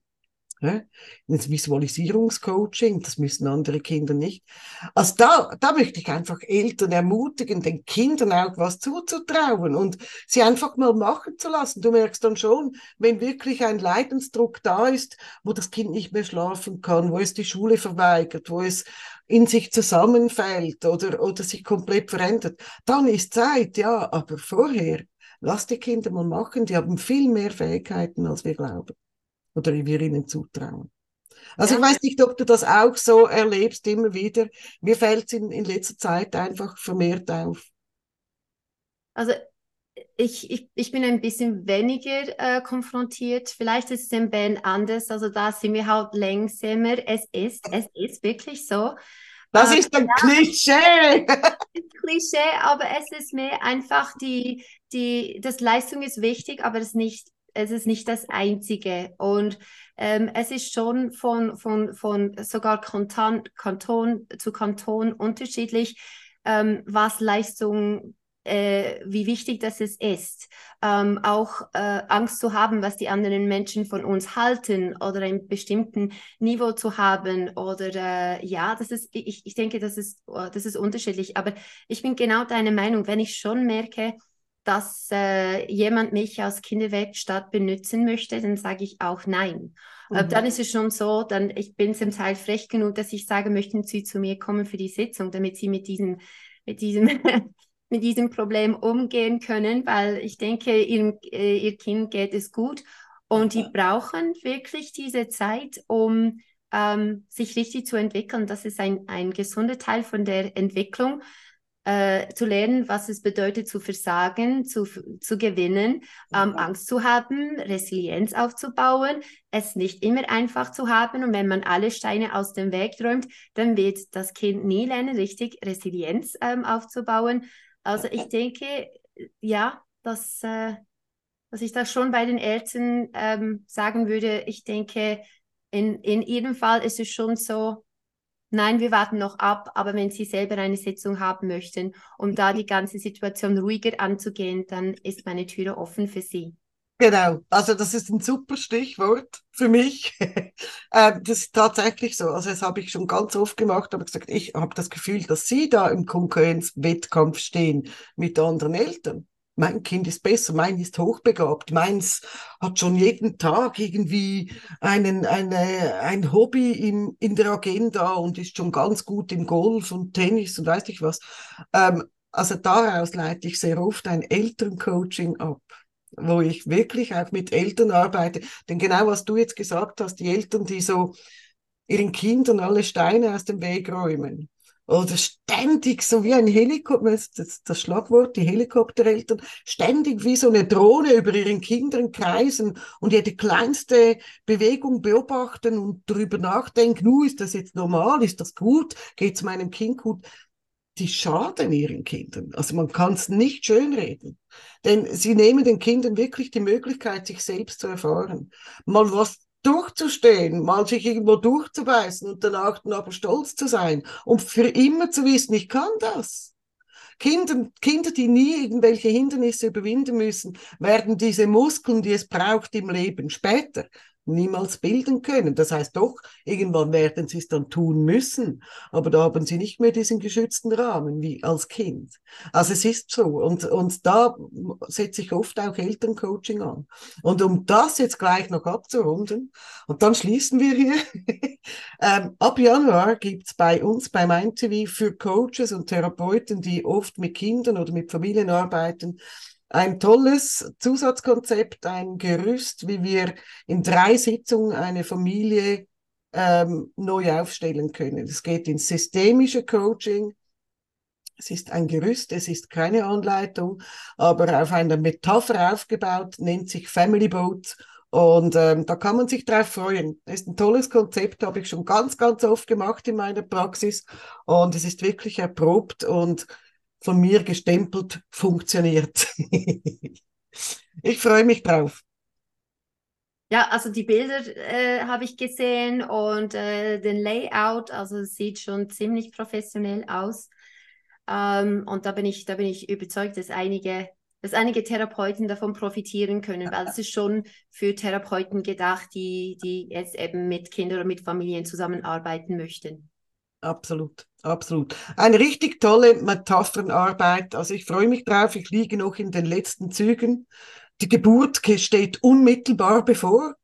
Ne? Das Visualisierungscoaching, das müssen andere Kinder nicht. Also da, da möchte ich einfach Eltern ermutigen, den Kindern auch was zuzutrauen und sie einfach mal machen zu lassen. Du merkst dann schon, wenn wirklich ein Leidensdruck da ist, wo das Kind nicht mehr schlafen kann, wo es die Schule verweigert, wo es in sich zusammenfällt oder, oder sich komplett verändert, dann ist Zeit, ja, aber vorher, lass die Kinder mal machen, die haben viel mehr Fähigkeiten, als wir glauben oder wir ihnen zutrauen. Also ja. ich weiß nicht, ob du das auch so erlebst immer wieder. Mir fällt es in, in letzter Zeit einfach vermehrt auf. Also ich, ich, ich bin ein bisschen weniger äh, konfrontiert. Vielleicht ist es im Band anders. Also da sind wir halt langsamer. Es ist, es ist wirklich so. Das äh, ist ein ja, Klischee. Klischee, aber es ist mehr einfach die, die, das Leistung ist wichtig, aber es ist nicht es ist nicht das Einzige. Und ähm, es ist schon von, von, von sogar Kanton, Kanton zu Kanton unterschiedlich, ähm, was Leistung äh, wie wichtig das ist, ähm, auch äh, Angst zu haben, was die anderen Menschen von uns halten oder ein bestimmten Niveau zu haben oder äh, ja, das ist, ich, ich denke, das ist, das ist unterschiedlich, aber ich bin genau deiner Meinung, wenn ich schon merke, dass äh, jemand mich als Kinderwerkstatt benutzen möchte, dann sage ich auch nein. Mhm. dann ist es schon so, dann ich bin zum Teil frech genug, dass ich sage, möchten Sie zu mir kommen für die Sitzung, damit Sie mit diesem, mit diesem, mit diesem Problem umgehen können, weil ich denke, ihrem, äh, ihr Kind geht es gut und die brauchen wirklich diese Zeit, um ähm, sich richtig zu entwickeln. Das ist ein, ein gesunder Teil von der Entwicklung äh, zu lernen, was es bedeutet zu versagen, zu, zu gewinnen, ähm, Angst zu haben, Resilienz aufzubauen, es nicht immer einfach zu haben. Und wenn man alle Steine aus dem Weg räumt, dann wird das Kind nie lernen, richtig Resilienz ähm, aufzubauen. Also ich denke, ja, dass, äh, dass ich das schon bei den Eltern ähm, sagen würde. Ich denke, in, in jedem Fall ist es schon so, Nein, wir warten noch ab, aber wenn Sie selber eine Sitzung haben möchten, um da die ganze Situation ruhiger anzugehen, dann ist meine Tür offen für Sie. Genau, also das ist ein super Stichwort für mich. ähm, das ist tatsächlich so. Also das habe ich schon ganz oft gemacht, aber gesagt, ich habe das Gefühl, dass Sie da im Konkurrenzwettkampf stehen mit anderen Eltern. Mein Kind ist besser, mein ist hochbegabt, meins hat schon jeden Tag irgendwie einen, eine, ein Hobby in, in der Agenda und ist schon ganz gut im Golf und Tennis und weiß nicht was. Ähm, also daraus leite ich sehr oft ein Elterncoaching ab wo ich wirklich auch mit Eltern arbeite. Denn genau was du jetzt gesagt hast, die Eltern, die so ihren Kindern alle Steine aus dem Weg räumen oder ständig so wie ein Helikopter, das, das Schlagwort, die Helikoptereltern, ständig wie so eine Drohne über ihren Kindern kreisen und jede kleinste Bewegung beobachten und darüber nachdenken, nu, ist das jetzt normal, ist das gut, geht es meinem Kind gut? Die schaden ihren Kindern. Also man kann es nicht schönreden. Denn sie nehmen den Kindern wirklich die Möglichkeit, sich selbst zu erfahren. Mal was durchzustehen, mal sich irgendwo durchzubeißen und danach dann aber stolz zu sein und für immer zu wissen, ich kann das. Kinder, Kinder, die nie irgendwelche Hindernisse überwinden müssen, werden diese Muskeln, die es braucht im Leben später, niemals bilden können. Das heißt doch, irgendwann werden sie es dann tun müssen, aber da haben sie nicht mehr diesen geschützten Rahmen wie als Kind. Also es ist so und, und da setze ich oft auch Elterncoaching an. Und um das jetzt gleich noch abzurunden, und dann schließen wir hier, ähm, ab Januar gibt's bei uns bei MindTV für Coaches und Therapeuten, die oft mit Kindern oder mit Familien arbeiten, ein tolles Zusatzkonzept, ein Gerüst, wie wir in drei Sitzungen eine Familie ähm, neu aufstellen können. Es geht ins systemische Coaching. Es ist ein Gerüst, es ist keine Anleitung, aber auf einer Metapher aufgebaut, nennt sich Family Boat. Und ähm, da kann man sich drauf freuen. Das ist ein tolles Konzept, habe ich schon ganz, ganz oft gemacht in meiner Praxis. Und es ist wirklich erprobt und von mir gestempelt funktioniert. ich freue mich drauf. Ja, also die Bilder äh, habe ich gesehen und äh, den Layout, also sieht schon ziemlich professionell aus. Ähm, und da bin ich, da bin ich überzeugt, dass einige, dass einige Therapeuten davon profitieren können, weil es ist schon für Therapeuten gedacht, die, die jetzt eben mit Kindern oder mit Familien zusammenarbeiten möchten. Absolut, absolut. Eine richtig tolle Metaphernarbeit. Also ich freue mich drauf. Ich liege noch in den letzten Zügen. Die Geburt steht unmittelbar bevor.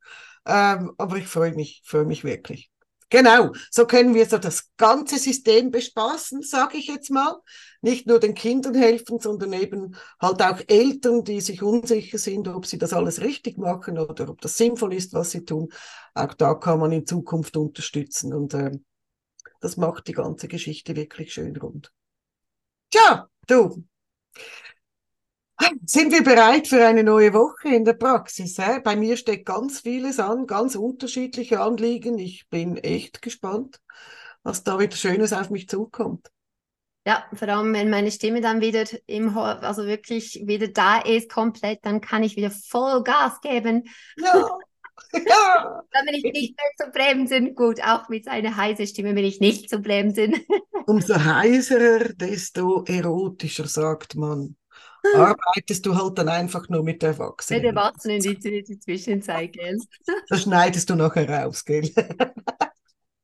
Ähm, aber ich freue mich, freue mich wirklich. Genau, so können wir so das ganze System bespaßen, sage ich jetzt mal. Nicht nur den Kindern helfen, sondern eben halt auch Eltern, die sich unsicher sind, ob sie das alles richtig machen oder ob das sinnvoll ist, was sie tun. Auch da kann man in Zukunft unterstützen. Und äh, das macht die ganze Geschichte wirklich schön rund. Tja, du. Sind wir bereit für eine neue Woche in der Praxis? Hä? Bei mir steht ganz vieles an, ganz unterschiedliche Anliegen. Ich bin echt gespannt, was da wieder Schönes auf mich zukommt. Ja, vor allem, wenn meine Stimme dann wieder im, also wirklich wieder da ist, komplett, dann kann ich wieder voll Gas geben. Ja. Ja. Dann bin ich nicht mehr zu bremsen. Gut, auch mit seiner heißen Stimme bin ich nicht zu bremsen. Umso heiserer, desto erotischer, sagt man. Arbeitest du halt dann einfach nur mit Erwachsenen. Mit Erwachsenen die, die, die Zwischenzeit, gell? Das schneidest du nachher raus, gell?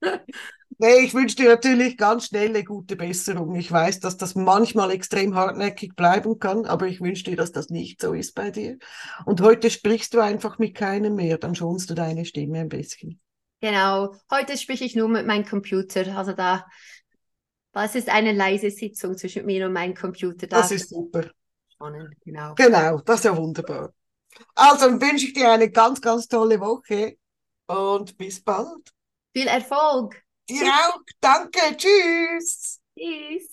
Nee, ich wünsche dir natürlich ganz schnell eine gute Besserung. Ich weiß, dass das manchmal extrem hartnäckig bleiben kann, aber ich wünsche dir, dass das nicht so ist bei dir. Und heute sprichst du einfach mit keinem mehr, dann schonst du deine Stimme ein bisschen. Genau, heute spreche ich nur mit meinem Computer. Also da, das ist eine leise Sitzung zwischen mir und meinem Computer. Da das ist super. Spannend, genau. Genau, das ist ja wunderbar. Also dann wünsche ich dir eine ganz, ganz tolle Woche und bis bald. Viel Erfolg! Dir auch. Danke. Tschüss. Tschüss.